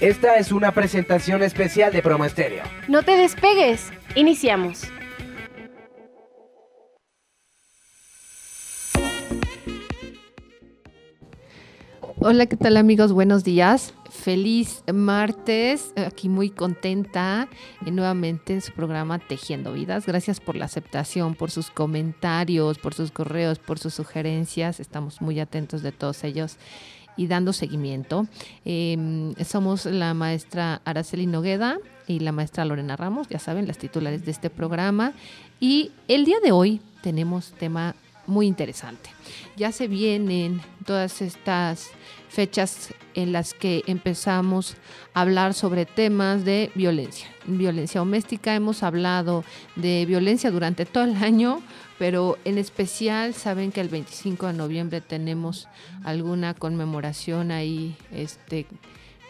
Esta es una presentación especial de Promo Estéreo. No te despegues. Iniciamos. Hola, ¿qué tal amigos? Buenos días. Feliz martes. Aquí muy contenta y nuevamente en su programa Tejiendo Vidas. Gracias por la aceptación, por sus comentarios, por sus correos, por sus sugerencias. Estamos muy atentos de todos ellos y dando seguimiento. Em, somos la maestra Araceli Nogueda y la maestra Lorena Ramos, ya saben, las titulares de este programa. Y el día de hoy tenemos tema muy interesante. Ya se vienen todas estas fechas en las que empezamos a hablar sobre temas de violencia. Violencia doméstica, hemos hablado de violencia durante todo el año, pero en especial saben que el 25 de noviembre tenemos alguna conmemoración ahí este,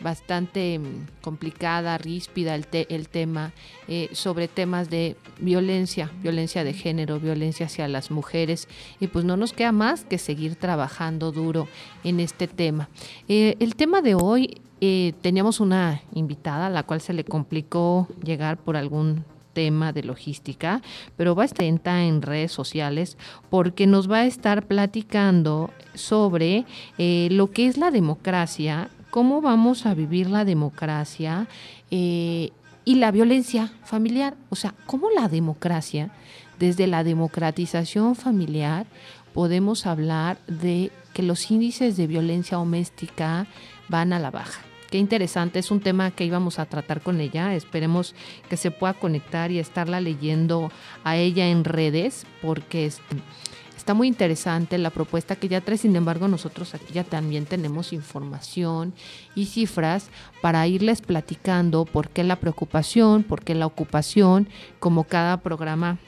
bastante mm, complicada, ríspida el, el tema, eh, sobre temas de violencia, violencia de género, violencia hacia las mujeres, y pues no nos queda más que seguir trabajando duro en este tema. Eh, el tema de hoy, eh, teníamos una invitada a la cual se le complicó llegar por algún tema de logística, pero va a estar en redes sociales porque nos va a estar platicando sobre lo que es la democracia cómo vamos a vivir la democracia eh, y la violencia familiar. O sea, cómo la democracia, desde la democratización familiar, podemos hablar de que los índices de violencia doméstica van a la baja. Qué interesante, es un tema que íbamos a tratar con ella. Esperemos que se pueda conectar y estarla leyendo a ella en redes, porque Está muy interesante la propuesta que ya trae, sin embargo nosotros aquí ya también tenemos información y cifras para irles platicando por qué la preocupación, por qué la ocupación, como cada programa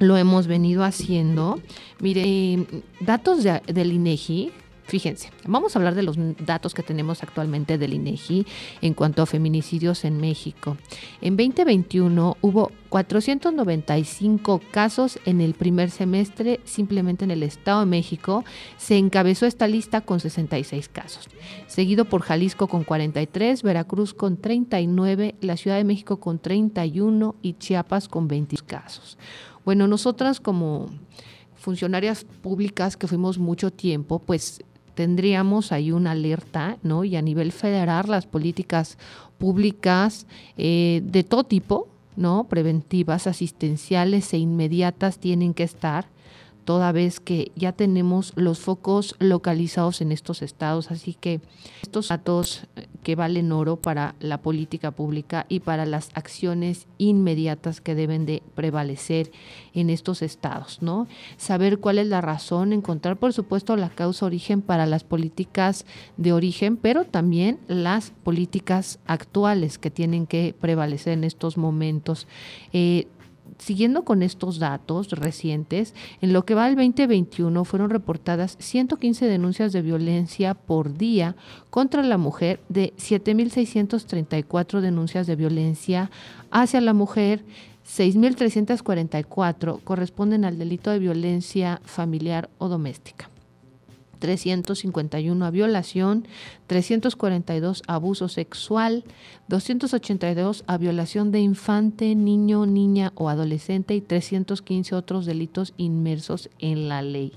lo hemos venido haciendo. Mire, datos del INEGI Fíjense, vamos a hablar de los datos que tenemos actualmente del INEGI en cuanto a feminicidios en México. En 2021 hubo 495 casos en el primer semestre, simplemente en el Estado de México se encabezó esta lista con 66 casos, seguido por Jalisco con 43, Veracruz con 39, la Ciudad de México con 31 y Chiapas con 20 casos. Bueno, nosotras como funcionarias públicas que fuimos mucho tiempo, pues tendríamos ahí una alerta, ¿no? Y a nivel federal las políticas públicas eh, de todo tipo, ¿no? Preventivas, asistenciales e inmediatas tienen que estar toda vez que ya tenemos los focos localizados en estos estados. Así que estos datos eh, que valen oro para la política pública y para las acciones inmediatas que deben de prevalecer en estos estados, ¿no? Saber cuál es la razón, encontrar por supuesto la causa origen para las políticas de origen, pero también las políticas actuales que tienen que prevalecer en estos momentos. Eh, siguiendo con estos datos recientes, en lo que va al 2021 fueron reportadas 115 denuncias de violencia por día contra la mujer, de 7.634 denuncias de violencia hacia la mujer, 6.344 corresponden al delito de violencia familiar o doméstica. 351 a violación, 342 a abuso sexual, 282 a violación de infante, niño, niña o adolescente y 315 otros delitos inmersos en la ley.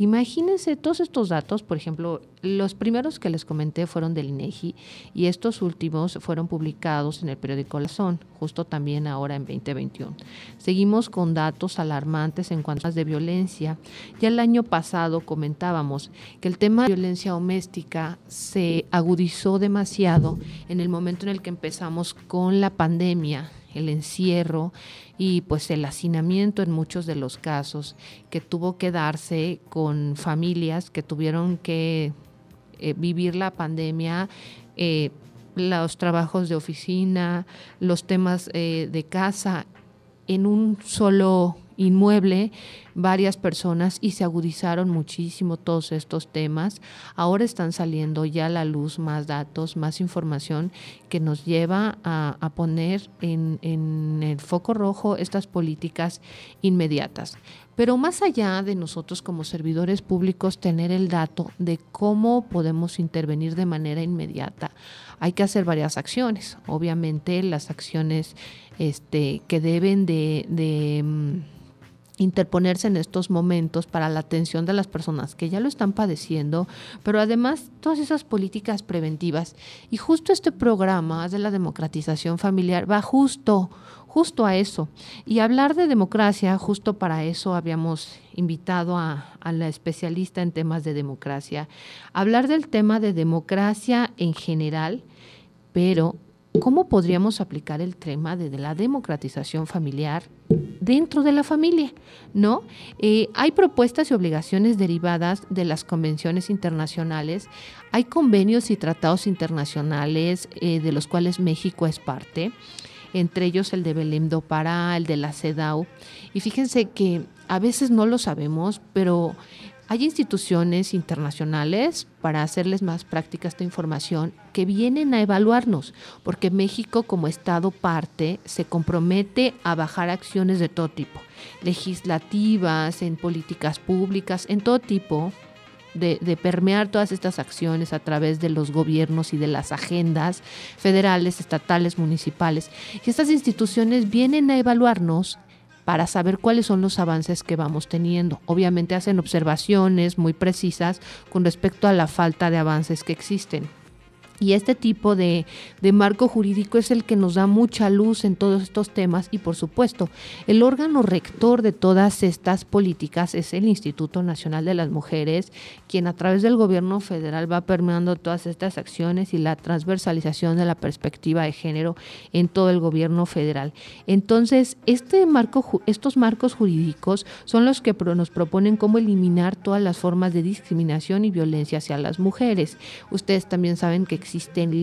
Imagínense todos estos datos, por ejemplo, los primeros que les comenté fueron del INEGI y estos últimos fueron publicados en el periódico La Son, justo también ahora en 2021. Seguimos con datos alarmantes en cuanto a de violencia. Ya el año pasado comentábamos que el tema de violencia doméstica se agudizó demasiado en el momento en el que empezamos con la pandemia el encierro y pues el hacinamiento en muchos de los casos que tuvo que darse con familias que tuvieron que eh, vivir la pandemia. Eh, los trabajos de oficina, los temas eh, de casa en un solo inmueble, varias personas y se agudizaron muchísimo todos estos temas. Ahora están saliendo ya a la luz más datos, más información que nos lleva a, poner en, en el foco rojo estas políticas inmediatas. Pero más allá de nosotros como servidores públicos tener el dato de cómo podemos intervenir de manera inmediata, hay que hacer varias acciones. Obviamente las acciones este, que deben de, mm, interponerse en estos momentos para la atención de las personas que ya lo están padeciendo, pero además todas esas políticas preventivas. Y justo este programa de la democratización familiar va justo justo a eso. Y hablar de democracia, justo para eso habíamos invitado a, la especialista en temas de democracia. Hablar del tema de democracia en general, pero ¿cómo podríamos aplicar el tema de, la democratización familiar dentro de la familia? ¿No? Eh, hay propuestas y obligaciones derivadas de las convenciones internacionales, hay convenios y tratados internacionales eh, de los cuales México es parte entre ellos el de Belém do Pará, el de la CEDAW. Y fíjense que a veces no lo sabemos, pero hay instituciones internacionales, para hacerles más práctica esta información, que vienen a evaluarnos, porque México como Estado parte se compromete a bajar acciones de todo tipo, legislativas, en políticas públicas, en todo tipo, de, permear todas estas acciones a través de los gobiernos y de las agendas federales, estatales, municipales. Y estas instituciones vienen a evaluarnos para saber cuáles son los avances que vamos teniendo. Obviamente hacen observaciones muy precisas con respecto a la falta de avances que existen. Y este tipo de, marco jurídico es el que nos da mucha luz en todos estos temas y por supuesto el órgano rector de todas estas políticas es el Instituto Nacional de las Mujeres, quien a través del gobierno federal va permeando todas estas acciones y la transversalización de la perspectiva de género en todo el gobierno federal. Entonces, este marco, estos marcos jurídicos son los que nos proponen cómo eliminar todas las formas de discriminación y violencia hacia las mujeres. Ustedes también saben que existen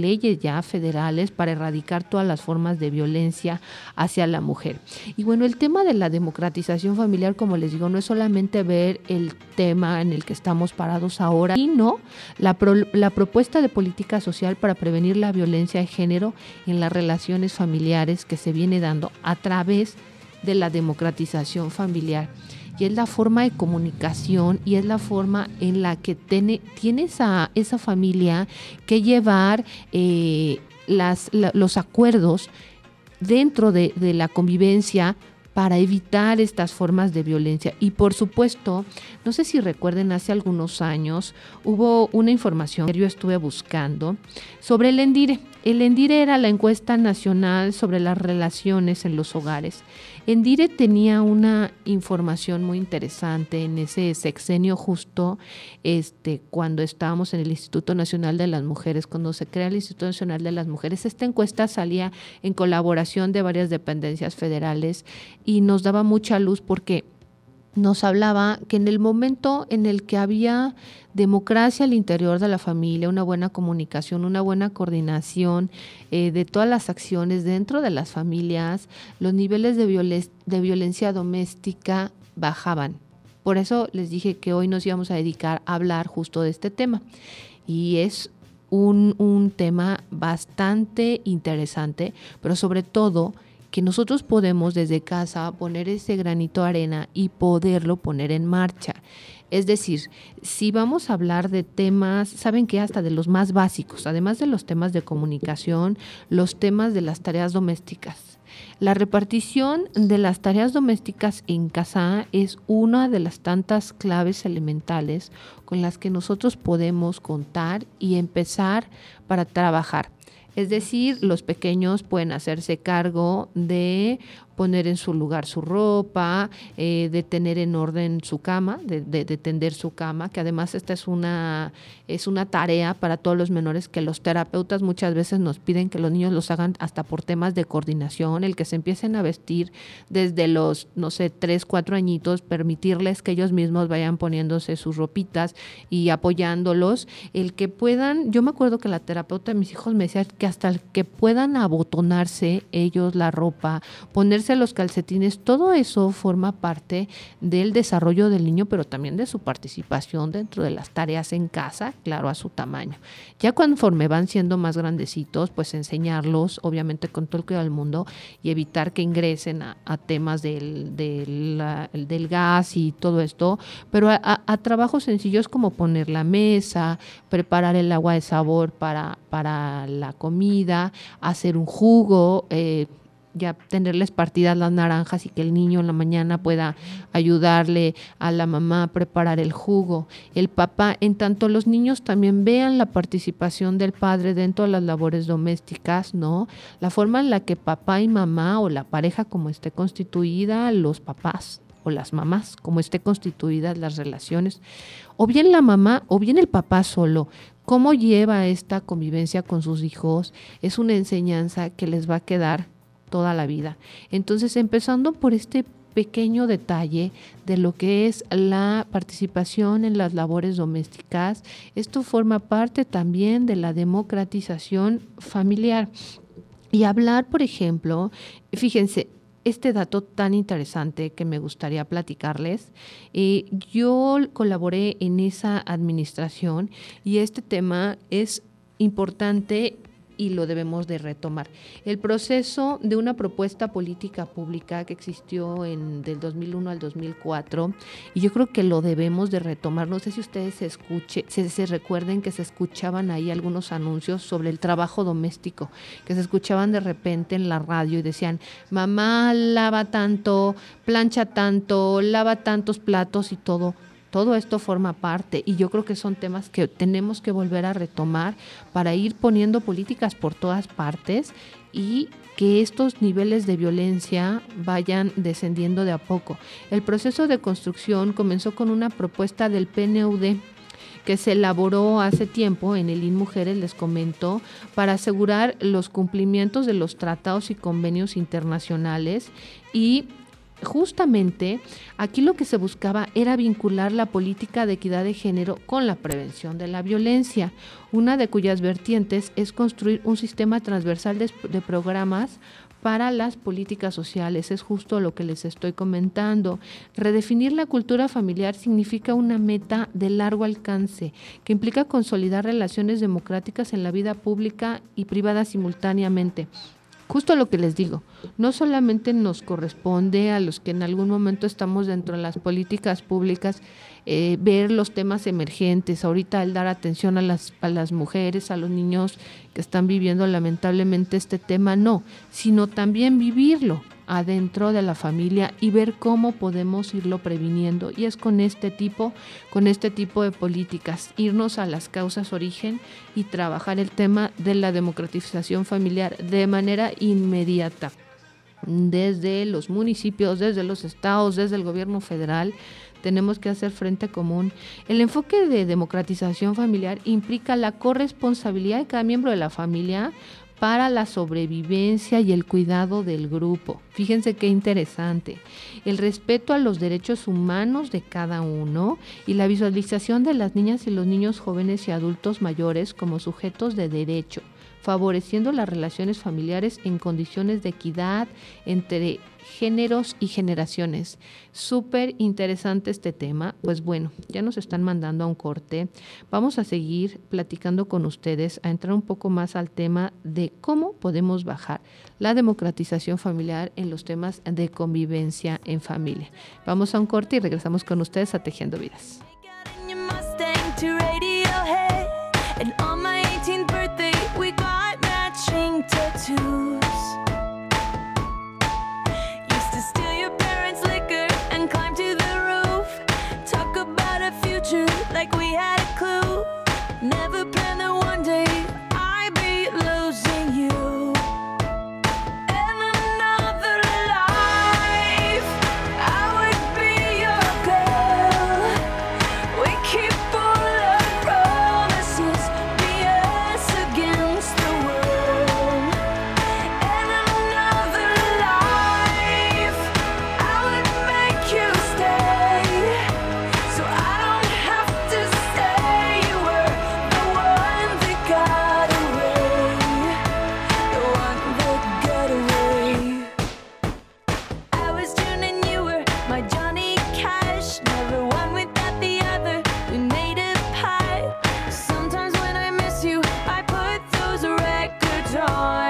leyes ya federales para erradicar todas las formas de violencia hacia la mujer. Y bueno, el tema de la democratización familiar, como les digo, no es solamente ver el tema en el que estamos parados ahora, sino la, la propuesta de política social para prevenir la violencia de género en las relaciones familiares que se viene dando a través de la democratización familiar y es la forma de comunicación y es la forma en la que tiene, esa, esa familia que llevar eh, las, los acuerdos dentro de, de la convivencia para evitar estas formas de violencia. Y por supuesto, no sé si recuerden, hace algunos años hubo una información que yo estuve buscando sobre el ENDIRE. El ENDIRE era la encuesta nacional sobre las relaciones en los hogares. ENDIRE tenía una información muy interesante en ese sexenio justo, este, cuando estábamos en el Instituto Nacional de las Mujeres, cuando se crea el Instituto Nacional de las Mujeres. Esta encuesta salía en colaboración de varias dependencias federales y nos daba mucha luz porque nos hablaba que en el momento en el que había democracia al interior de la familia, una buena comunicación, una buena coordinación eh, de todas las acciones dentro de las familias, los niveles de, violencia doméstica bajaban. Por eso les dije que hoy nos íbamos a dedicar a hablar justo de este tema. Y es un tema bastante interesante, pero sobre todo que nosotros podemos desde casa poner ese granito de arena y poderlo poner en marcha. Es decir, si vamos a hablar de temas, saben que hasta de los más básicos, además de los temas de comunicación, los temas de las tareas domésticas. La repartición de las tareas domésticas en casa es una de las tantas claves elementales con las que nosotros podemos contar y empezar para trabajar. Es decir, los pequeños pueden hacerse cargo de poner en su lugar su ropa, eh, de tener en orden su cama, de, tender su cama, que además esta es una, es una tarea para todos los menores que los terapeutas muchas veces nos piden que los niños los hagan hasta por temas de coordinación, el que se empiecen a vestir desde los, no sé, tres, cuatro añitos, permitirles que ellos mismos vayan poniéndose sus ropitas y apoyándolos, el que puedan, yo me acuerdo que la terapeuta de mis hijos me decía que hasta el que puedan abotonarse ellos la ropa, ponerse los calcetines, todo eso forma parte del desarrollo del niño, pero también de su participación dentro de las tareas en casa, claro, a su tamaño. Ya conforme van siendo más grandecitos, pues enseñarlos, obviamente con todo el cuidado del mundo, y evitar que ingresen a, temas del, del, gas y todo esto, pero a, trabajos sencillos como poner la mesa, preparar el agua de sabor para, para la comida, hacer un jugo, eh, ya tenerles partidas las naranjas y que el niño en la mañana pueda ayudarle a la mamá a preparar el jugo. El papá, en tanto los niños también vean la participación del padre dentro de las labores domésticas, ¿no? La forma en la que papá y mamá o la pareja como esté constituida, los papás o las mamás, como esté constituidas las relaciones, o bien la mamá o bien el papá solo, cómo lleva esta convivencia con sus hijos, es una enseñanza que les va a quedar toda la vida. Entonces, empezando por este pequeño detalle de lo que es la participación en las labores domésticas, esto forma parte también de la democratización familiar. Y hablar, por ejemplo, fíjense, este dato tan interesante que me gustaría platicarles. Eh, yo colaboré en esa administración y este tema es importante y lo debemos de retomar. El proceso de una propuesta política pública que existió en del 2001 al 2004 y yo creo que lo debemos de retomar. No sé si ustedes se escuche, se, recuerden que se escuchaban ahí algunos anuncios sobre el trabajo doméstico, que se escuchaban de repente en la radio y decían, mamá lava tanto, plancha tanto, lava tantos platos y todo todo esto forma parte y yo creo que son temas que tenemos que volver a retomar para ir poniendo políticas por todas partes y que estos niveles de violencia vayan descendiendo de a poco. El proceso de construcción comenzó con una propuesta del PNUD que se elaboró hace tiempo en el INMujeres, les comento, para asegurar los cumplimientos de los tratados y convenios internacionales y justamente aquí lo que se buscaba era vincular la política de equidad de género con la prevención de la violencia, una de cuyas vertientes es construir un sistema transversal de, programas para las políticas sociales. Es justo lo que les estoy comentando. Redefinir la cultura familiar significa una meta de largo alcance que implica consolidar relaciones democráticas en la vida pública y privada simultáneamente justo lo que les digo, no solamente nos corresponde a los que en algún momento estamos dentro de las políticas públicas eh, ver los temas emergentes, ahorita el dar atención a las, a las mujeres, a los niños que están viviendo lamentablemente este tema, no, sino también vivirlo adentro de la familia y ver cómo podemos irlo previniendo. Y es con este tipo, con este tipo de políticas, irnos a las causas origen y trabajar el tema de la democratización familiar de manera inmediata desde los municipios, desde los estados, desde el gobierno federal, tenemos que hacer frente común. El enfoque de democratización familiar implica la corresponsabilidad de cada miembro de la familia para la sobrevivencia y el cuidado del grupo. Fíjense qué interesante. El respeto a los derechos humanos de cada uno y la visualización de las niñas y los niños jóvenes y adultos mayores como sujetos de derecho favoreciendo las relaciones familiares en condiciones de equidad entre géneros y generaciones. Súper interesante este tema. Pues bueno, ya nos están mandando a un corte. Vamos a seguir platicando con ustedes, a entrar un poco más al tema de cómo podemos bajar la democratización familiar en los temas de convivencia en familia. Vamos a un corte y regresamos con ustedes a Tejiendo Vidas. joy.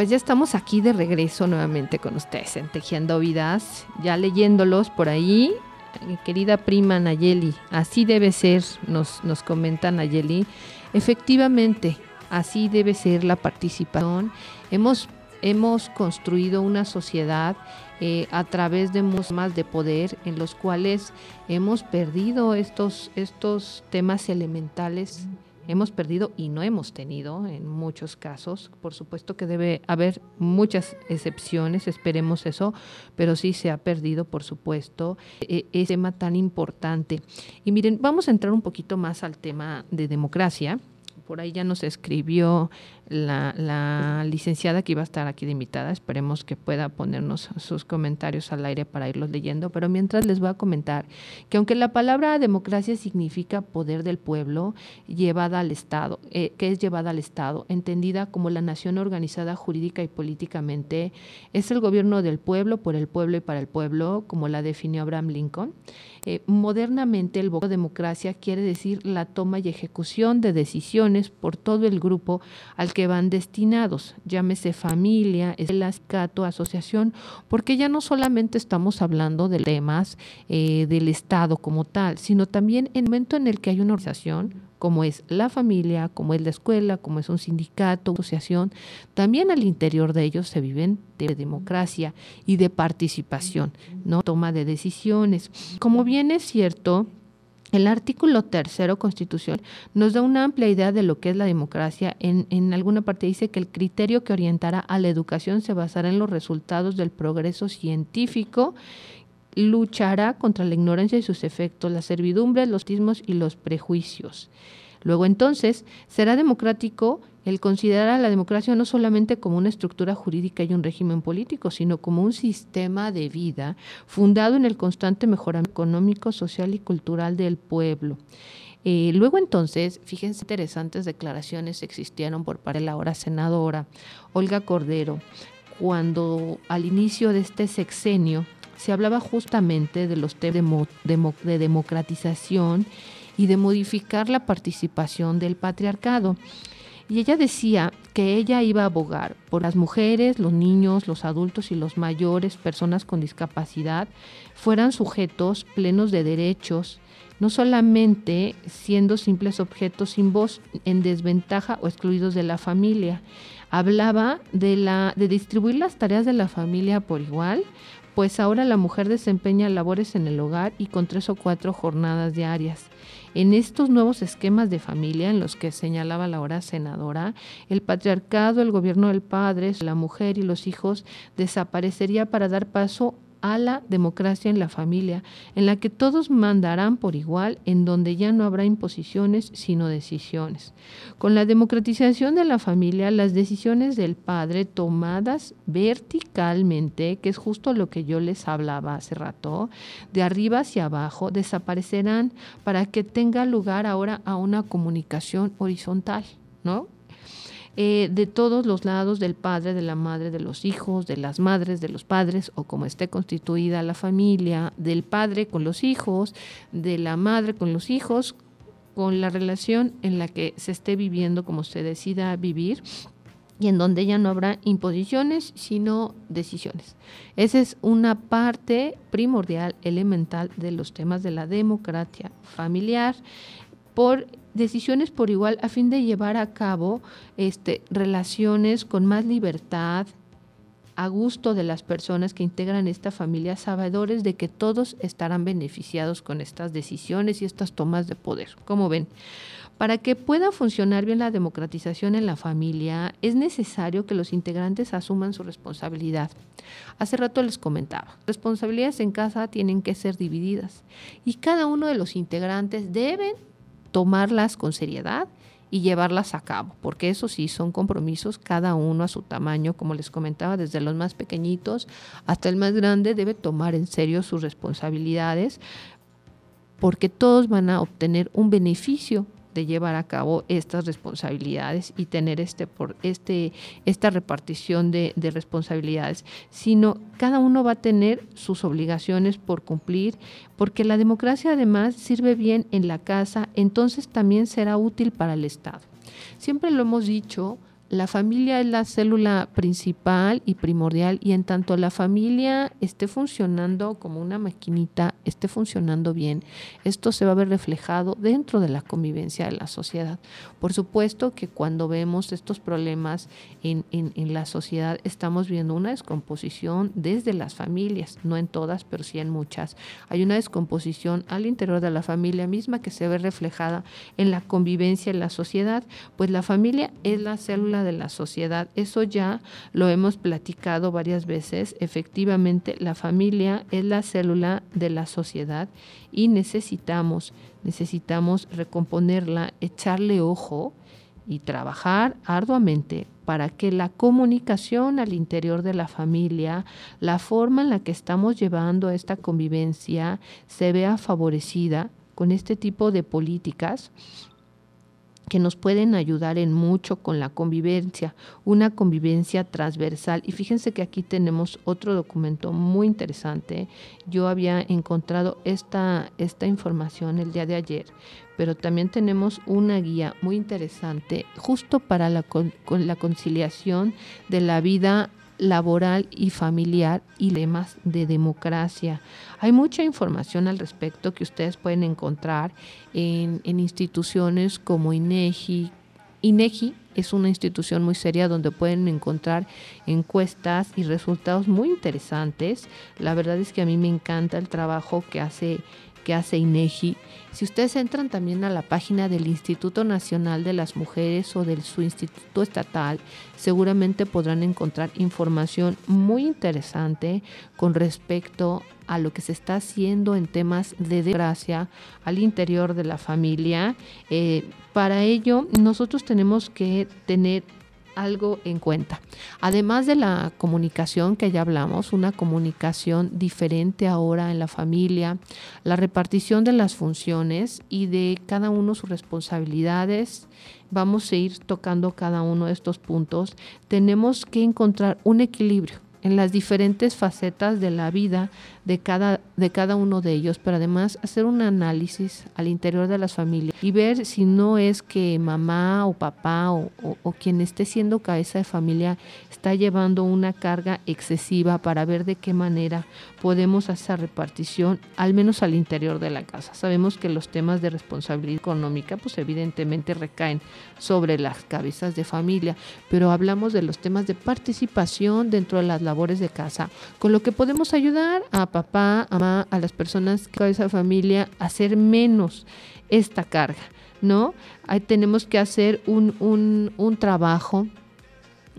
Pues ya estamos aquí de regreso nuevamente con ustedes en Tejiendo Vidas, ya leyéndolos por ahí. Querida prima Nayeli, así debe ser, nos, nos comenta Nayeli. Efectivamente, así debe ser la participación. Hemos, hemos construido una sociedad eh, a través de más de poder en los cuales hemos perdido estos, estos temas elementales hemos perdido y no hemos tenido en muchos casos. Por supuesto que debe haber muchas excepciones, esperemos eso, pero sí se ha perdido, por supuesto, e, ese tema tan importante. Y miren, vamos a entrar un poquito más al tema de democracia. Por ahí ya nos escribió la, licenciada que iba a estar aquí de invitada. Esperemos que pueda ponernos sus comentarios al aire para irlos leyendo. Pero mientras les voy a comentar que aunque la palabra democracia significa poder del pueblo llevada al Estado, eh, que es llevada al Estado, entendida como la nación organizada jurídica y políticamente, es el gobierno del pueblo, por el pueblo y para el pueblo, como la definió Abraham Lincoln. Eh, modernamente el vocablo democracia quiere decir la toma y ejecución de decisiones por todo el grupo al que van destinados, llámese familia, escuela, cato, asociación, porque ya no solamente estamos hablando de temas eh, del Estado como tal, sino también en el momento en el que hay una organización, como es la familia, como es la escuela, como es un sindicato, asociación, también al interior de ellos se viven de democracia y de participación, no toma de decisiones. Como bien es cierto, el artículo tercero constitucional nos da una amplia idea de lo que es la democracia. En, en, alguna parte dice que el criterio que orientará a la educación se basará en los resultados del progreso científico, luchará contra la ignorancia y sus efectos, la servidumbre, los tismos y los prejuicios. Luego entonces será democrático el considerar a la democracia no solamente como una estructura jurídica y un régimen político, sino como un sistema de vida fundado en el constante mejoramiento económico, social y cultural del pueblo. Eh, luego entonces, fíjense, interesantes declaraciones existieron por parte de la ahora senadora Olga Cordero, cuando al inicio de este sexenio se hablaba justamente de los temas de democratización y de modificar la participación del patriarcado. Y ella decía que ella iba a abogar por las mujeres, los niños, los adultos y los mayores, personas con discapacidad, fueran sujetos plenos de derechos, no solamente siendo simples objetos sin voz, en desventaja o excluidos de la familia. Hablaba de, la, de distribuir las tareas de la familia por igual, pues ahora la mujer desempeña labores en el hogar y con tres o cuatro jornadas diarias. En estos nuevos esquemas de familia en los que señalaba la hora senadora, el patriarcado, el gobierno del padre, la mujer y los hijos desaparecería para dar paso a la democracia en la familia, en la que todos mandarán por igual, en donde ya no habrá imposiciones, sino decisiones. Con la democratización de la familia, las decisiones del padre tomadas verticalmente, que es justo lo que yo les hablaba hace rato, de arriba hacia abajo, desaparecerán para que tenga lugar ahora a una comunicación horizontal, ¿no? Eh, de todos los lados del padre, de la madre, de los hijos, de las madres, de los padres, o como esté constituida la familia, del padre con los hijos, de la madre con los hijos, con la relación en la que se esté viviendo como se decida vivir y en donde ya no habrá imposiciones, sino decisiones. Esa es una parte primordial, elemental de los temas de la democracia familiar por decisiones por igual a fin de llevar a cabo este, relaciones con más libertad, a gusto de las personas que integran esta familia, sabedores de que todos estarán beneficiados con estas decisiones y estas tomas de poder. Como ven, para que pueda funcionar bien la democratización en la familia, es necesario que los integrantes asuman su responsabilidad. Hace rato les comentaba, responsabilidades en casa tienen que ser divididas y cada uno de los integrantes deben tomarlas con seriedad y llevarlas a cabo, porque eso sí son compromisos, cada uno a su tamaño, como les comentaba, desde los más pequeñitos hasta el más grande debe tomar en serio sus responsabilidades, porque todos van a obtener un beneficio de llevar a cabo estas responsabilidades y tener este por este esta repartición de, de, responsabilidades, sino cada uno va a tener sus obligaciones por cumplir, porque la democracia además sirve bien en la casa, entonces también será útil para el Estado. Siempre lo hemos dicho la familia es la célula principal y primordial y en tanto la familia esté funcionando como una maquinita, esté funcionando bien, esto se va a ver reflejado dentro de la convivencia de la sociedad. Por supuesto que cuando vemos estos problemas en, en la sociedad estamos viendo una descomposición desde las familias, no en todas, pero sí en muchas. Hay una descomposición al interior de la familia misma que se ve reflejada en la convivencia en la sociedad, pues la familia es la célula de la sociedad. Eso ya lo hemos platicado varias veces. Efectivamente, la familia es la célula de la sociedad y necesitamos, necesitamos recomponerla, echarle ojo y trabajar arduamente para que la comunicación al interior de la familia, la forma en la que estamos llevando esta convivencia, se vea favorecida con este tipo de políticas que nos pueden ayudar en mucho con la convivencia, una convivencia transversal. Y fíjense que aquí tenemos otro documento muy interesante. Yo había encontrado esta, esta información el día de ayer, pero también tenemos una guía muy interesante justo para la, con, la conciliación de la vida laboral y familiar y lemas de democracia. Hay mucha información al respecto que ustedes pueden encontrar en, instituciones como INEGI. INEGI es una institución muy seria donde pueden encontrar encuestas y resultados muy interesantes. La verdad es que a mí me encanta el trabajo que hace que hace INEGI. Si ustedes entran también a la página del Instituto Nacional de las Mujeres o del su instituto estatal, seguramente podrán encontrar información muy interesante con respecto a lo que se está haciendo en temas de desgracia al interior de la familia. Eh, para ello, nosotros tenemos que tener algo en cuenta. Además de la comunicación que ya hablamos, una comunicación diferente ahora en la familia, la repartición de las funciones y de cada uno sus responsabilidades, vamos a ir tocando cada uno de estos puntos. Tenemos que encontrar un equilibrio en las diferentes facetas de la vida de cada, de cada uno de ellos, pero además hacer un análisis al interior de las familias y ver si no es que mamá o papá o, o, quien esté siendo cabeza de familia está llevando una carga excesiva para ver de qué manera podemos hacer repartición, al menos al interior de la casa. Sabemos que los temas de responsabilidad económica, pues evidentemente recaen sobre las cabezas de familia, pero hablamos de los temas de participación dentro de las labores de casa, con lo que podemos ayudar a papá, a mamá, a las personas que esa familia hacer menos esta carga, ¿no? Ahí tenemos que hacer un, un, un trabajo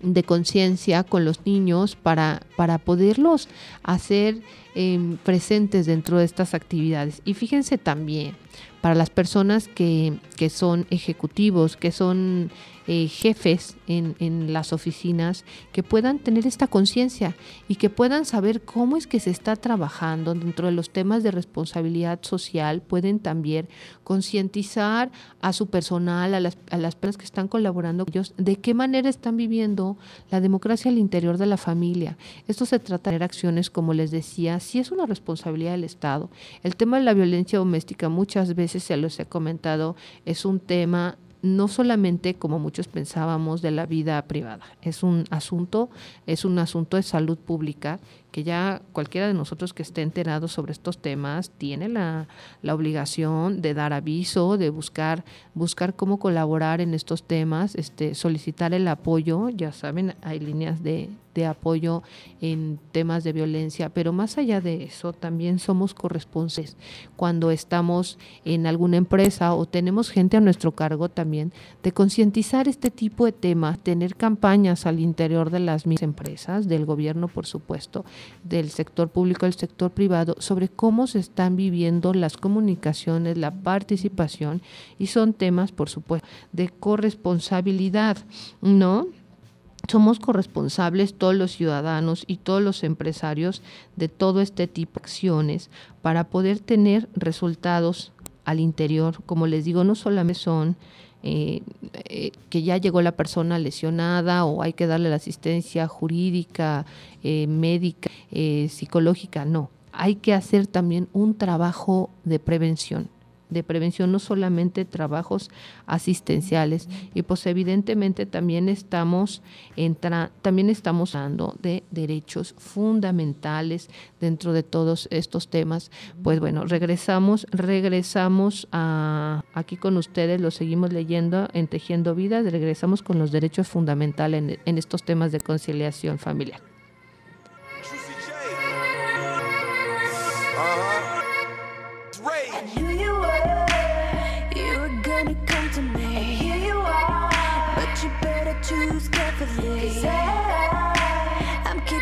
de conciencia con los niños para, para poderlos hacer em, presentes dentro de estas actividades. Y fíjense también, para las personas que, que son ejecutivos, que son eh, jefes en, las oficinas que puedan tener esta conciencia y que puedan saber cómo es que se está trabajando dentro de los temas de responsabilidad social, pueden también concientizar a su personal, a las, a las personas que están colaborando con ellos, de qué manera están viviendo la democracia al interior de la familia. Esto se trata de acciones, como les decía, si es una responsabilidad del Estado. El tema de la violencia doméstica, muchas veces se los he comentado, es un tema no solamente como muchos pensábamos de la vida privada, es un asunto, es un asunto de salud pública que ya cualquiera de nosotros que esté enterado sobre estos temas tiene la, la, obligación de dar aviso, de buscar, buscar cómo colaborar en estos temas, este, solicitar el apoyo, ya saben, hay líneas de, de apoyo en temas de violencia, pero más allá de eso, también somos corresponsables. Cuando estamos en alguna empresa o tenemos gente a nuestro cargo también de concientizar este tipo de temas, tener campañas al interior de las mismas empresas, del gobierno, por supuesto, del sector público, del sector privado, sobre cómo se están viviendo las comunicaciones, la participación, y son temas, por supuesto, de corresponsabilidad, ¿no? somos corresponsables todos los ciudadanos y todos los empresarios de todo este tipo de acciones para poder tener resultados al interior. Como les digo, no solamente son eh, eh, que ya llegó la persona lesionada o hay que darle la asistencia jurídica, eh, médica, psicológica, no. Hay que hacer también un trabajo de prevención de prevención, no solamente trabajos asistenciales. Y pues evidentemente también estamos, entra, también estamos hablando de derechos fundamentales dentro de todos estos temas. Pues bueno, regresamos, regresamos a, aquí con ustedes, lo seguimos leyendo en Tejiendo Vidas, regresamos con los derechos fundamentales en, en estos temas de conciliación familiar.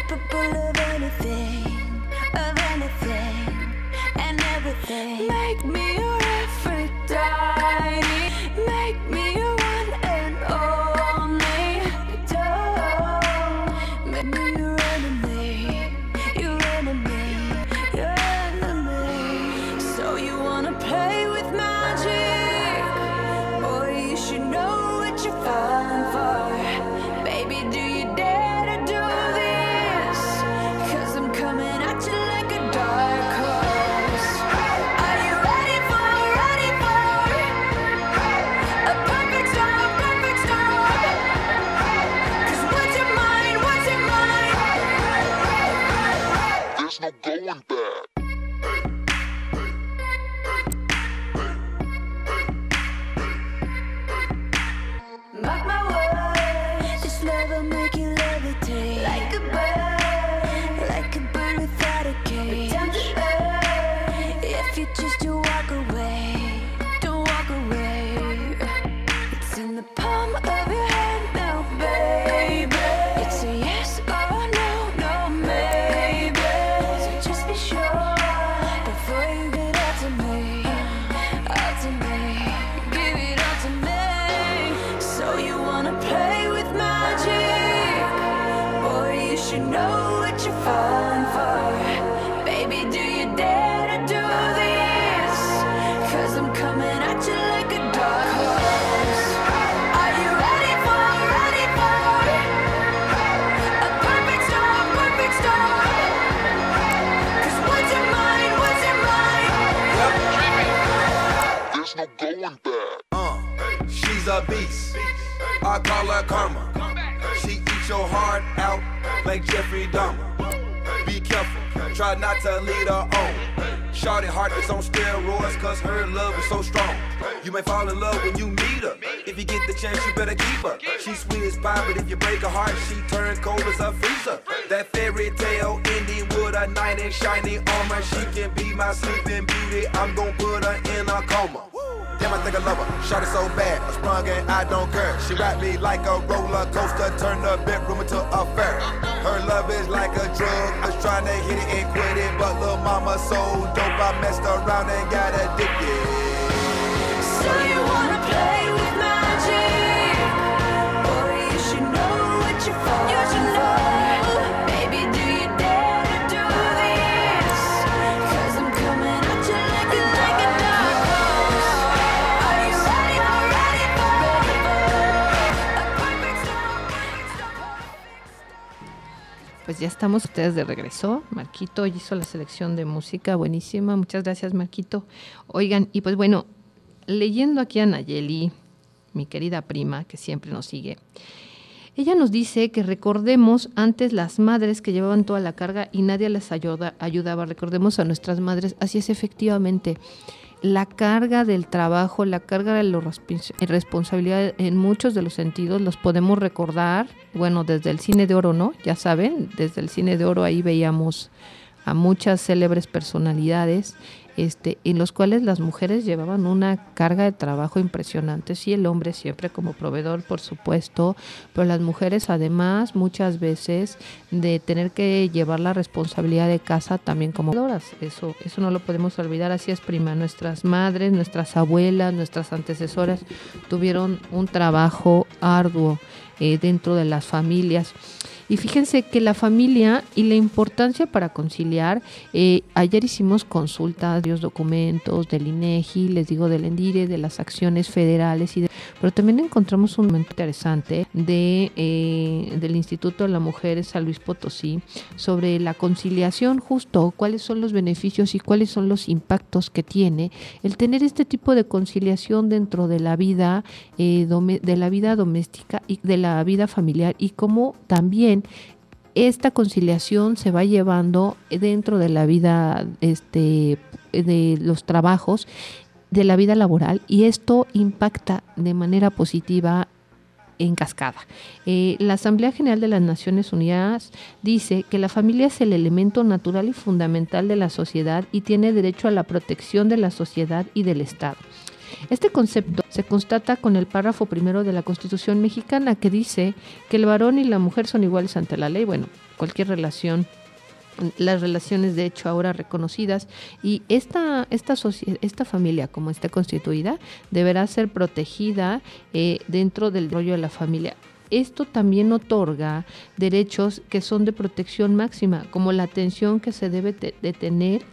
Capable of anything, of anything, and everything. Make me cold as a freezer. That fairy tale ending with a knight in shiny armor. She can be my sleeping beauty. I'm gonna put her in a coma. Damn, I think I love her. Shot it so bad, I sprung and I don't care. She wrapped me like a roller coaster, turned the bedroom into a fair. Her love is like a drug. I was trying to hit it and quit it, but little mama so dope, I messed around and got addicted. So you wanna play with magic? Pues ya estamos ustedes de regreso. Marquito hizo la selección de música buenísima. Muchas gracias, Marquito. Oigan, y pues bueno, leyendo aquí a Nayeli, mi querida prima, que siempre nos sigue, ella nos dice que recordemos antes las madres que llevaban toda la carga y nadie les ayuda, ayudaba. Recordemos a nuestras madres. Así es, efectivamente. La carga del trabajo, la carga de la responsabilidad en muchos de los sentidos los podemos recordar, bueno, desde el cine de oro, ¿no? Ya saben, desde el cine de oro ahí veíamos a muchas célebres personalidades este, en los cuales las mujeres llevaban una carga de trabajo impresionante, sí, el hombre siempre como proveedor, por supuesto, pero las mujeres además muchas veces de tener que llevar la responsabilidad de casa también como proveedoras. eso, eso no lo podemos olvidar, así es prima, nuestras madres, nuestras abuelas, nuestras antecesoras tuvieron un trabajo arduo eh, dentro de las familias. Y fíjense que la familia y la importancia para conciliar, eh, ayer hicimos consultas, varios documentos del INEGI, les digo del ENDIRE, de las acciones federales, y de- pero también encontramos un momento interesante de, eh, del Instituto de la Mujer San Luis Potosí sobre la conciliación justo, cuáles son los beneficios y cuáles son los impactos que tiene el tener este tipo de conciliación dentro de la vida eh, de la vida doméstica y de la vida familiar y cómo también esta conciliación se va llevando dentro de la vida este de los trabajos de la vida laboral y esto impacta de manera positiva en cascada. Eh, la Asamblea General de las Naciones Unidas dice que la familia es el elemento natural y fundamental de la sociedad y tiene derecho a la protección de la sociedad y del Estado. Este concepto se constata con el párrafo primero de la Constitución mexicana que dice que el varón y la mujer son iguales ante la ley. Bueno, cualquier relación las relaciones de hecho ahora reconocidas y esta esta esta familia como está constituida deberá ser protegida eh, dentro del rollo de la familia esto también otorga derechos que son de protección máxima como la atención que se debe de tener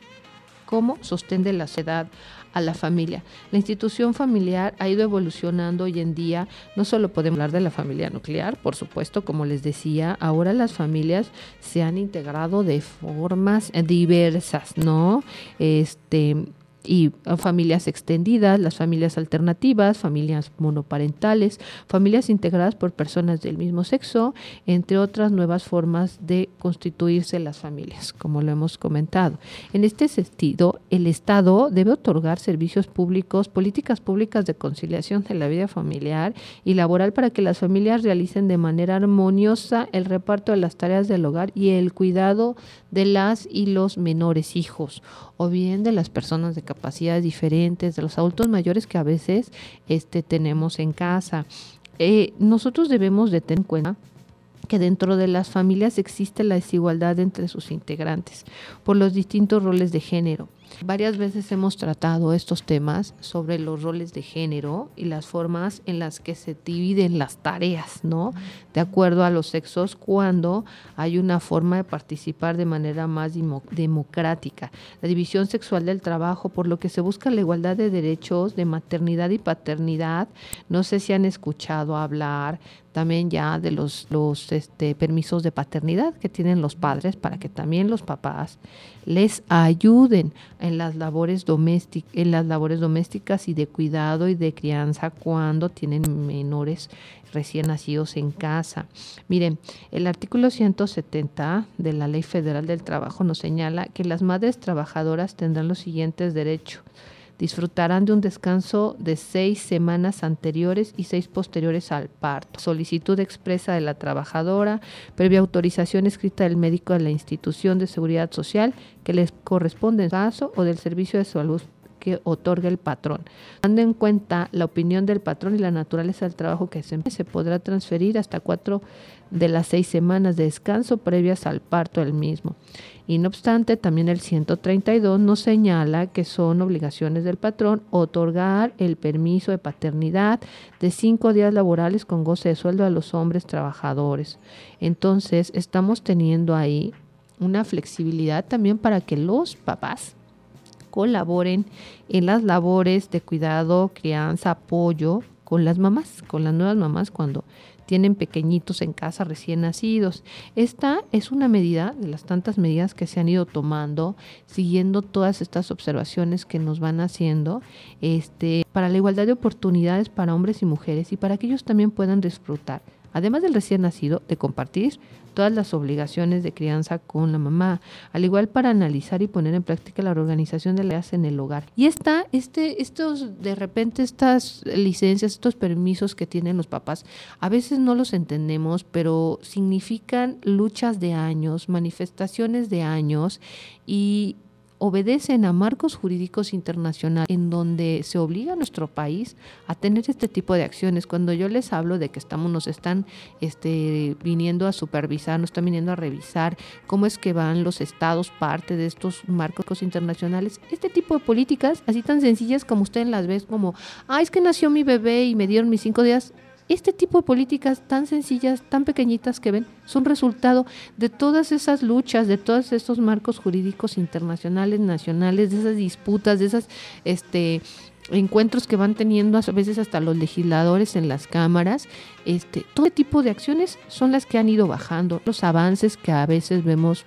como sostén de la sociedad a la familia. La institución familiar ha ido evolucionando hoy en día. No solo podemos hablar de la familia nuclear, por supuesto, como les decía, ahora las familias se han integrado de formas diversas, ¿no? Este y familias extendidas, las familias alternativas, familias monoparentales, familias integradas por personas del mismo sexo, entre otras nuevas formas de constituirse las familias, como lo hemos comentado. En este sentido, el Estado debe otorgar servicios públicos, políticas públicas de conciliación de la vida familiar y laboral para que las familias realicen de manera armoniosa el reparto de las tareas del hogar y el cuidado de las y los menores hijos o bien de las personas de capacidades diferentes, de los adultos mayores que a veces este, tenemos en casa. Eh, nosotros debemos de tener en cuenta que dentro de las familias existe la desigualdad entre sus integrantes por los distintos roles de género. Varias veces hemos tratado estos temas sobre los roles de género y las formas en las que se dividen las tareas, ¿no? De acuerdo a los sexos cuando hay una forma de participar de manera más demo- democrática. La división sexual del trabajo, por lo que se busca la igualdad de derechos de maternidad y paternidad. No sé si han escuchado hablar también ya de los, los este, permisos de paternidad que tienen los padres para que también los papás les ayuden en las labores domésticas, en las labores domésticas y de cuidado y de crianza cuando tienen menores recién nacidos en casa. Miren, el artículo 170 de la Ley Federal del Trabajo nos señala que las madres trabajadoras tendrán los siguientes derechos disfrutarán de un descanso de seis semanas anteriores y seis posteriores al parto. Solicitud expresa de la trabajadora, previa autorización escrita del médico de la institución de seguridad social que les corresponde en caso o del servicio de salud que otorga el patrón. Dando en cuenta la opinión del patrón y la naturaleza del trabajo que se se podrá transferir hasta cuatro de las seis semanas de descanso previas al parto del mismo. Y no obstante, también el 132 nos señala que son obligaciones del patrón otorgar el permiso de paternidad de cinco días laborales con goce de sueldo a los hombres trabajadores. Entonces, estamos teniendo ahí una flexibilidad también para que los papás colaboren en las labores de cuidado, crianza, apoyo con las mamás, con las nuevas mamás cuando tienen pequeñitos en casa recién nacidos. Esta es una medida de las tantas medidas que se han ido tomando, siguiendo todas estas observaciones que nos van haciendo, este, para la igualdad de oportunidades para hombres y mujeres y para que ellos también puedan disfrutar, además del recién nacido, de compartir todas las obligaciones de crianza con la mamá, al igual para analizar y poner en práctica la organización de las en el hogar. Y está, este, estos, de repente, estas licencias, estos permisos que tienen los papás, a veces no los entendemos, pero significan luchas de años, manifestaciones de años y obedecen a marcos jurídicos internacionales en donde se obliga a nuestro país a tener este tipo de acciones. Cuando yo les hablo de que estamos, nos están este, viniendo a supervisar, nos están viniendo a revisar cómo es que van los estados parte de estos marcos internacionales, este tipo de políticas, así tan sencillas como ustedes las ven, como, ah, es que nació mi bebé y me dieron mis cinco días, este tipo de políticas tan sencillas, tan pequeñitas que ven, son resultado de todas esas luchas, de todos esos marcos jurídicos internacionales, nacionales, de esas disputas, de esas este encuentros que van teniendo a veces hasta los legisladores en las cámaras, este, todo tipo de acciones son las que han ido bajando, los avances que a veces vemos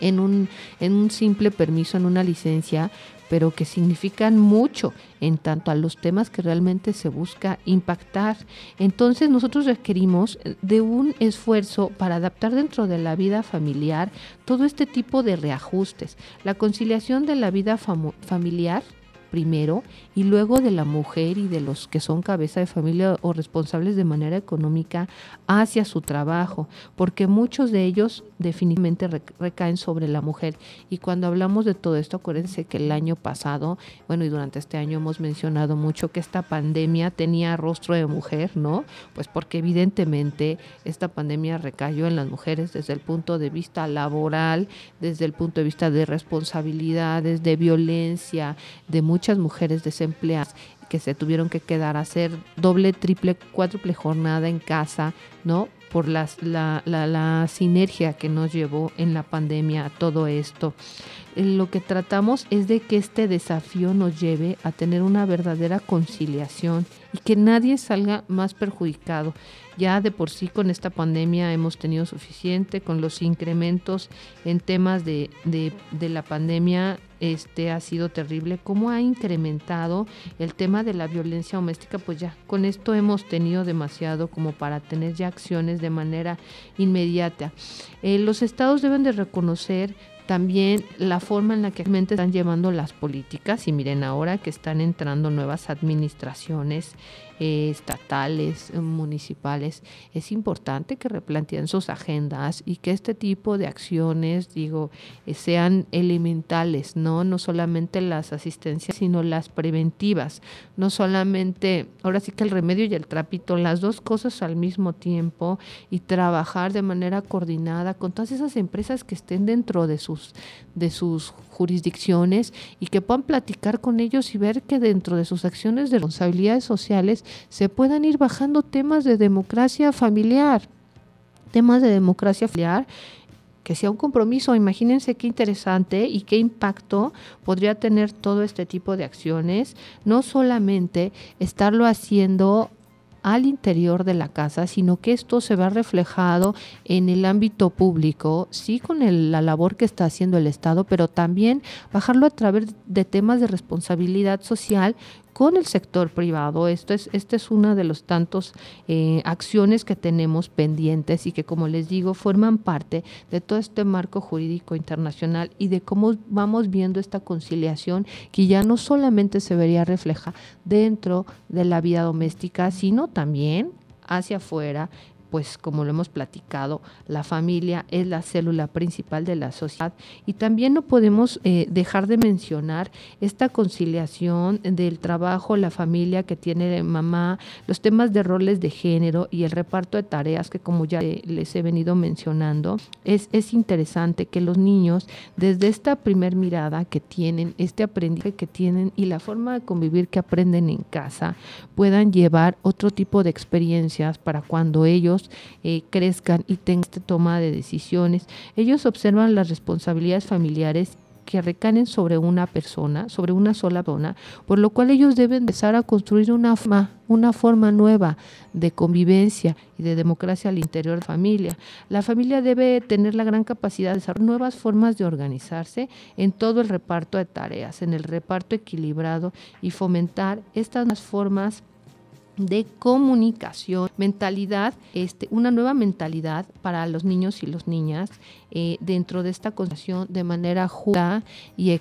en un, en un simple permiso, en una licencia, pero que significan mucho en tanto a los temas que realmente se busca impactar. Entonces nosotros requerimos de un esfuerzo para adaptar dentro de la vida familiar todo este tipo de reajustes. La conciliación de la vida familiar primero y luego de la mujer y de los que son cabeza de familia o responsables de manera económica hacia su trabajo, porque muchos de ellos definitivamente rec- recaen sobre la mujer. Y cuando hablamos de todo esto, acuérdense que el año pasado, bueno, y durante este año hemos mencionado mucho que esta pandemia tenía rostro de mujer, ¿no? Pues porque evidentemente esta pandemia recayó en las mujeres desde el punto de vista laboral, desde el punto de vista de responsabilidades, de violencia, de muchas mujeres desempleadas que se tuvieron que quedar a hacer doble, triple, cuádruple jornada en casa, ¿no? Por la, la, la sinergia que nos llevó en la pandemia a todo esto. Eh, Lo que tratamos es de que este desafío nos lleve a tener una verdadera conciliación y que nadie salga más perjudicado. Ya de por sí con esta pandemia hemos tenido suficiente, con los incrementos en temas de, de, de la pandemia este ha sido terrible. ¿Cómo ha incrementado el tema de la violencia doméstica? Pues ya con esto hemos tenido demasiado como para tener ya acciones de manera inmediata. Eh, los estados deben de reconocer también la forma en la que realmente están llevando las políticas y miren ahora que están entrando nuevas administraciones estatales, eh, municipales, es importante que replanteen sus agendas y que este tipo de acciones, digo, eh, sean elementales, ¿no? No solamente las asistencias, sino las preventivas, no solamente, ahora sí que el remedio y el trapito, las dos cosas al mismo tiempo y trabajar de manera coordinada con todas esas empresas que estén dentro de sus, de sus jurisdicciones y que puedan platicar con ellos y ver que dentro de sus acciones de responsabilidades sociales se puedan ir bajando temas de democracia familiar, temas de democracia familiar que sea un compromiso. Imagínense qué interesante y qué impacto podría tener todo este tipo de acciones, no solamente estarlo haciendo al interior de la casa, sino que esto se va reflejado en el ámbito público, sí con la labor que está haciendo el Estado, pero también bajarlo a través de temas de responsabilidad social con el sector privado. Esto es, esta es una de los tantos eh, acciones que tenemos pendientes y que, como les digo, forman parte de todo este marco jurídico internacional y de cómo vamos viendo esta conciliación que ya no solamente se vería refleja dentro de la vida doméstica, sino también hacia afuera pues como lo hemos platicado, la familia es la célula principal de la sociedad y también no podemos eh, dejar de mencionar esta conciliación del trabajo, la familia que tiene mamá, los temas de roles de género y el reparto de tareas que como ya les he venido mencionando, es, es interesante que los niños desde esta primer mirada que tienen, este aprendizaje que tienen y la forma de convivir que aprenden en casa, puedan llevar otro tipo de experiencias para cuando ellos eh, crezcan y tengan esta toma de decisiones. Ellos observan las responsabilidades familiares que recaen sobre una persona, sobre una sola persona, por lo cual ellos deben empezar a construir una forma, una forma nueva de convivencia y de democracia al interior de la familia. La familia debe tener la gran capacidad de desarrollar nuevas formas de organizarse en todo el reparto de tareas, en el reparto equilibrado y fomentar estas nuevas formas de comunicación, mentalidad, este, una nueva mentalidad para los niños y las niñas eh, dentro de esta conversación de manera justa y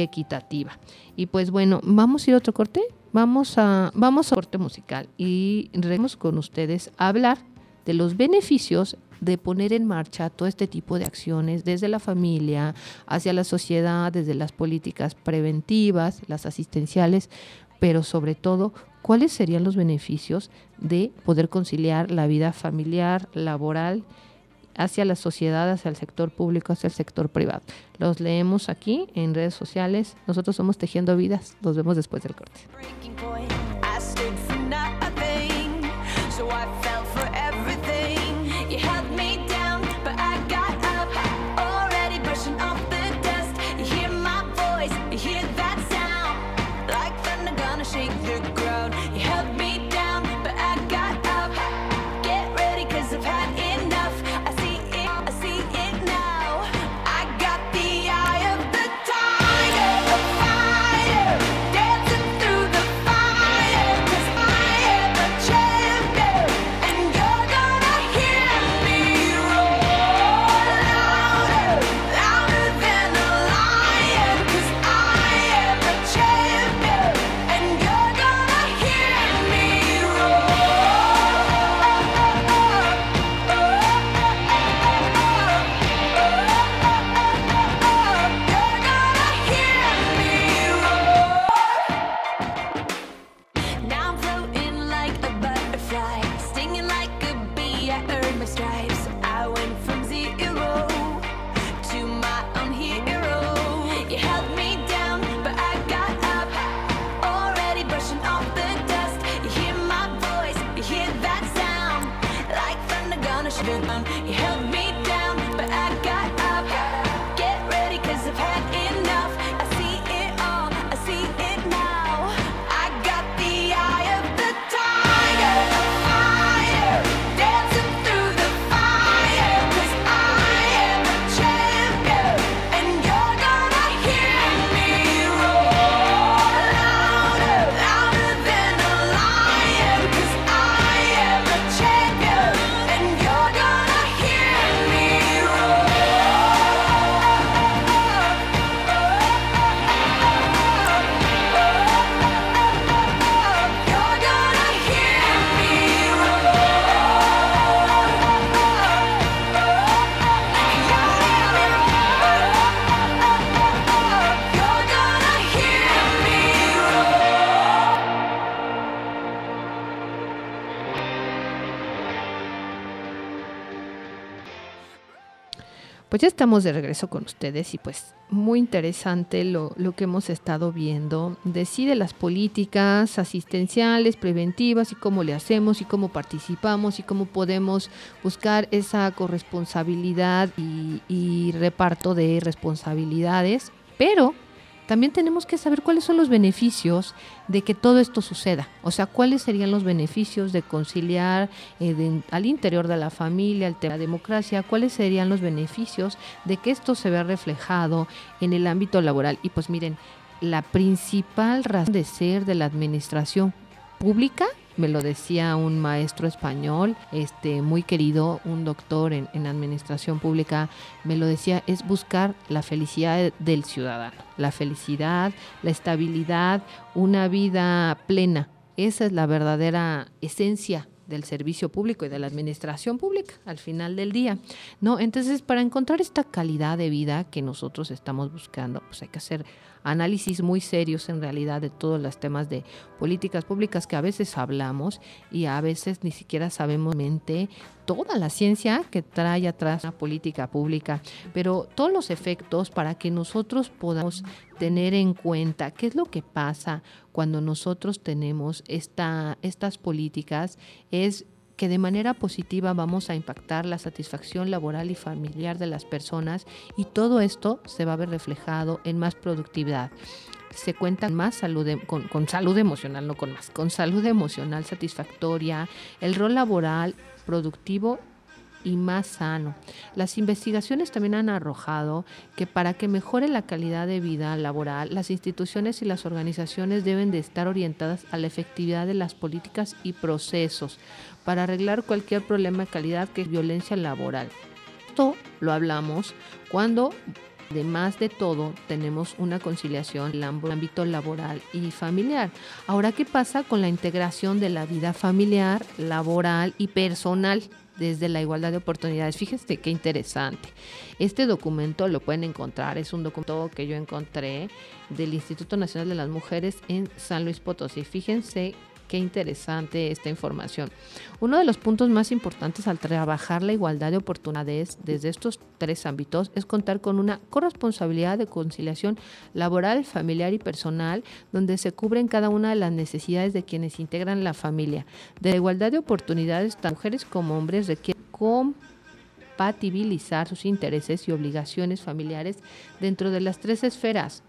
equitativa. Y pues bueno, vamos a ir a otro corte, vamos a, vamos a corte musical y regresamos con ustedes a hablar de los beneficios de poner en marcha todo este tipo de acciones desde la familia hacia la sociedad, desde las políticas preventivas, las asistenciales, pero sobre todo, ¿cuáles serían los beneficios de poder conciliar la vida familiar, laboral, hacia la sociedad, hacia el sector público, hacia el sector privado? Los leemos aquí en redes sociales. Nosotros somos Tejiendo Vidas. Nos vemos después del corte. Pues ya estamos de regreso con ustedes y pues muy interesante lo, lo que hemos estado viendo de sí de las políticas asistenciales, preventivas y cómo le hacemos y cómo participamos y cómo podemos buscar esa corresponsabilidad y, y reparto de responsabilidades. Pero también tenemos que saber cuáles son los beneficios de que todo esto suceda. O sea, cuáles serían los beneficios de conciliar eh, al interior de la familia, el tema de la democracia, cuáles serían los beneficios de que esto se vea reflejado en el ámbito laboral. Y pues miren, la principal razón de ser de la administración pública, me lo decía un maestro español, este muy querido, un doctor en, en administración pública, me lo decía, es buscar la felicidad del ciudadano, la felicidad, la estabilidad, una vida plena. Esa es la verdadera esencia del servicio público y de la administración pública al final del día. ¿no? Entonces, para encontrar esta calidad de vida que nosotros estamos buscando, pues hay que hacer análisis muy serios en realidad de todos los temas de políticas públicas que a veces hablamos y a veces ni siquiera sabemos mente toda la ciencia que trae atrás una política pública, pero todos los efectos para que nosotros podamos tener en cuenta qué es lo que pasa cuando nosotros tenemos esta, estas políticas es que de manera positiva vamos a impactar la satisfacción laboral y familiar de las personas y todo esto se va a ver reflejado en más productividad. Se cuenta más salud, em- con, con salud emocional, no con más, con salud emocional satisfactoria, el rol laboral productivo y más sano. Las investigaciones también han arrojado que para que mejore la calidad de vida laboral, las instituciones y las organizaciones deben de estar orientadas a la efectividad de las políticas y procesos para arreglar cualquier problema de calidad que es violencia laboral. Esto lo hablamos cuando Además de todo, tenemos una conciliación en el ámbito laboral y familiar. Ahora, ¿qué pasa con la integración de la vida familiar, laboral y personal? desde la igualdad de oportunidades. Fíjense qué interesante. Este documento lo pueden encontrar, es un documento que yo encontré del Instituto Nacional de las Mujeres en San Luis Potosí. Fíjense qué interesante esta información. Uno de los puntos más importantes al trabajar la igualdad de oportunidades desde estos tres ámbitos es contar con una corresponsabilidad de conciliación laboral, familiar y personal, donde se cubren cada una de las necesidades de quienes integran la familia. De la igualdad de oportunidades, tanto mujeres como hombres requieren compatibilizar sus intereses y obligaciones familiares dentro de las tres esferas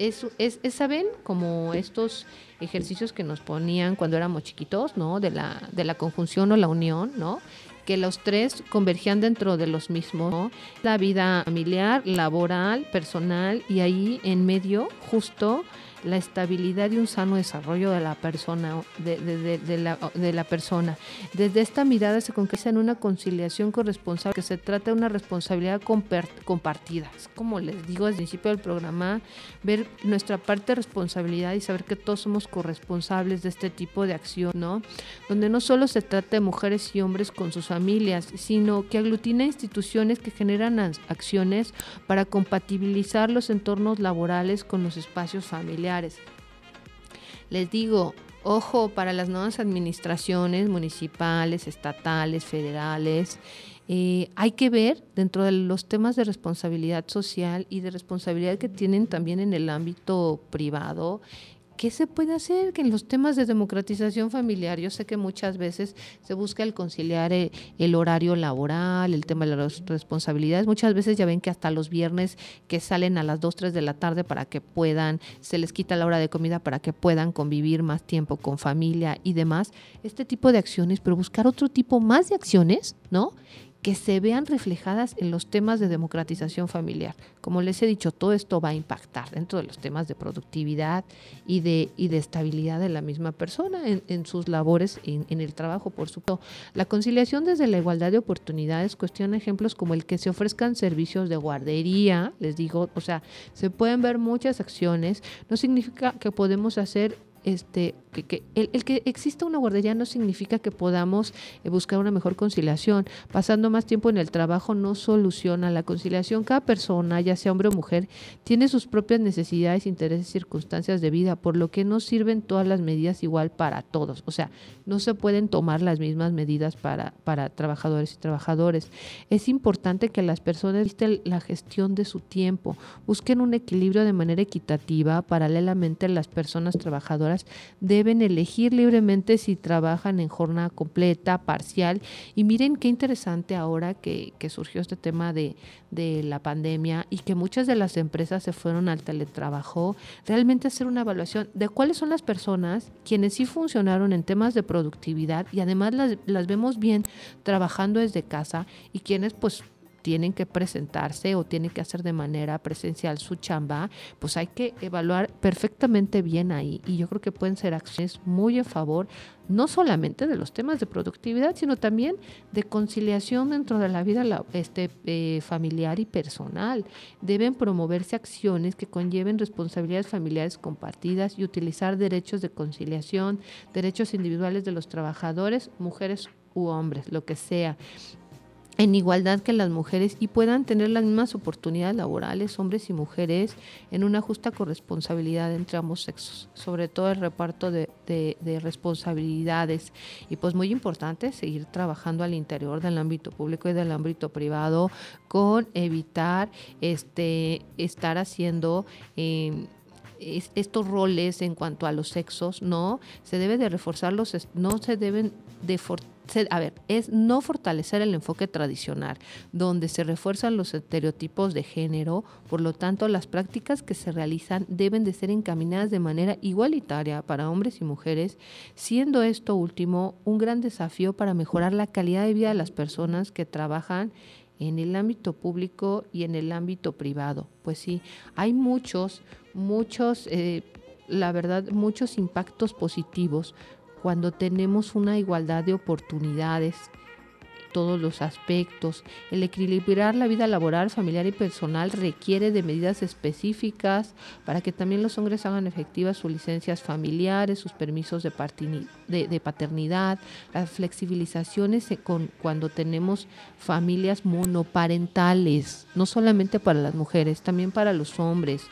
es, es, ¿saben? Como estos ejercicios que nos ponían cuando éramos chiquitos, ¿no? De la, de la conjunción o la unión, ¿no? Que los tres convergían dentro de los mismos. La vida familiar, laboral, personal y ahí en medio justo la estabilidad y un sano desarrollo de la persona, de, de, de, la, de la persona. Desde esta mirada se concreta en una conciliación corresponsable, que se trata de una responsabilidad compartida. Es como les digo al principio del programa, ver nuestra parte de responsabilidad y saber que todos somos corresponsables de este tipo de acción, ¿no? Donde no solo se trata de mujeres y hombres con sus familias, sino que aglutina instituciones que generan acciones para compatibilizar los entornos laborales con los espacios familiares les digo, ojo para las nuevas administraciones municipales, estatales, federales. Eh, hay que ver dentro de los temas de responsabilidad social y de responsabilidad que tienen también en el ámbito privado ¿qué se puede hacer? Que en los temas de democratización familiar, yo sé que muchas veces se busca el conciliar el, el, horario laboral, el tema de las responsabilidades. Muchas veces ya ven que hasta los viernes que salen a las 2, 3 de la tarde para que puedan, se les quita la hora de comida para que puedan convivir más tiempo con familia y demás. Este tipo de acciones, pero buscar otro tipo más de acciones, ¿no? Que se vean reflejadas en los temas de democratización familiar. Como les he dicho, todo esto va a impactar dentro de los temas de productividad y de, y de estabilidad de la misma persona en, en sus labores, en, en, el trabajo, por supuesto. La conciliación desde la igualdad de oportunidades cuestiona ejemplos como el que se ofrezcan servicios de guardería, les digo, o sea, se pueden ver muchas acciones, no significa que podemos hacer este, que, el, que exista una guardería no significa que podamos eh, buscar una mejor conciliación. Pasando más tiempo en el trabajo no soluciona la conciliación. Cada persona, ya sea hombre o mujer, tiene sus propias necesidades, intereses, circunstancias de vida, por lo que no sirven todas las medidas igual para todos. O sea, no se pueden tomar las mismas medidas para, para trabajadores y trabajadores. Es importante que las personas visten la gestión de su tiempo, busquen un equilibrio de manera equitativa. Paralelamente, las personas trabajadoras deben elegir libremente si trabajan en jornada completa, parcial. Y miren qué interesante ahora que, surgió este tema de, de, la pandemia y que muchas de las empresas se fueron al teletrabajo, realmente hacer una evaluación de cuáles son las personas quienes sí funcionaron en temas de productividad y además las, las vemos bien trabajando desde casa y quienes pues tienen que presentarse o tienen que hacer de manera presencial su chamba, pues hay que evaluar perfectamente bien ahí. Y yo creo que pueden ser acciones muy en favor, no solamente de los temas de productividad, sino también de conciliación dentro de la vida este, eh, familiar y personal. Deben promoverse acciones que conlleven responsabilidades familiares compartidas y utilizar derechos de conciliación, derechos individuales de los trabajadores, mujeres u hombres, lo que sea en igualdad que las mujeres y puedan tener las mismas oportunidades laborales, hombres y mujeres, en una justa corresponsabilidad entre ambos sexos, sobre todo el reparto de, de, de, responsabilidades. Y pues muy importante seguir trabajando al interior del ámbito público y del ámbito privado con evitar este, estar haciendo... Eh, estos roles en cuanto a los sexos, no, se debe de reforzar los, no se deben de a ver, es no fortalecer el enfoque tradicional, donde se refuerzan los estereotipos de género, por lo tanto las prácticas que se realizan deben de ser encaminadas de manera igualitaria para hombres y mujeres, siendo esto último un gran desafío para mejorar la calidad de vida de las personas que trabajan en el ámbito público y en el ámbito privado. Pues sí, hay muchos, muchos, eh, la verdad, muchos impactos positivos cuando tenemos una igualdad de oportunidades todos los aspectos. El equilibrar la vida laboral, familiar y personal requiere de medidas específicas para que también los hombres hagan efectivas sus licencias familiares, sus permisos de, paternidad, las flexibilizaciones con, cuando tenemos familias monoparentales, no solamente para las mujeres, también para los hombres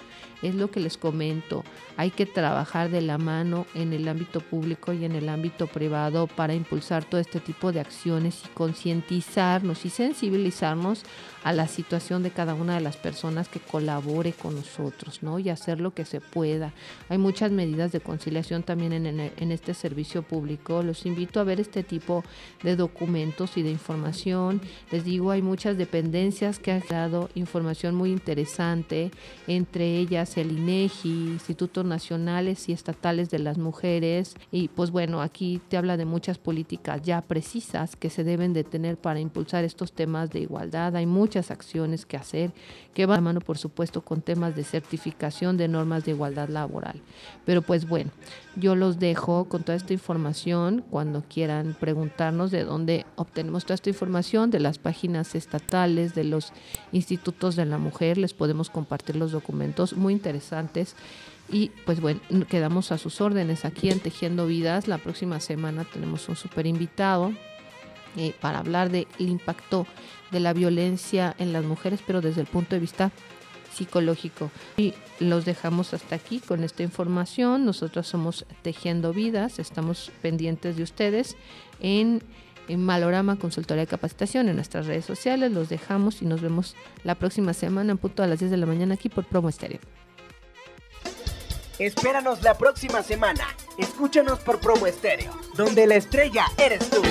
Es lo que les comento. Hay que trabajar de la mano en el ámbito público y en el ámbito privado para impulsar todo este tipo de acciones y concientizarnos y sensibilizarnos a la situación de cada una de las personas que colabore con nosotros, ¿no? Y hacer lo que se pueda. Hay muchas medidas de conciliación también en, en- en este servicio público. Los invito a ver este tipo de documentos y de información. Les digo, hay muchas dependencias que han dado información muy interesante, entre ellas el INEGI, Institutos Nacionales y Estatales de las Mujeres. Y pues bueno, aquí te habla de muchas políticas ya precisas que se deben de tener para impulsar estos temas de igualdad. Hay muchas acciones que hacer que van a mano, por supuesto, con temas de certificación de normas de igualdad laboral. Pero pues bueno, yo los dejo con toda esta información cuando quieran preguntarnos de dónde obtenemos toda esta información, de las páginas estatales, de los institutos de la mujer, les podemos compartir los documentos muy interesantes. Y pues bueno, quedamos a sus órdenes aquí en Tejiendo Vidas. La próxima semana tenemos un super invitado eh, para hablar del impacto de la violencia en las mujeres, pero desde el punto de vista psicológico. Y los dejamos hasta aquí con esta información. Nosotros somos Tejiendo Vidas, estamos pendientes de ustedes en, en Malorama Consultoría de Capacitación en nuestras redes sociales. Los dejamos y nos vemos la próxima semana en punto a las 10 de la mañana aquí por Promo Estéreo. Espéranos la próxima semana. Escúchanos por Promo Estéreo, donde la estrella eres tú.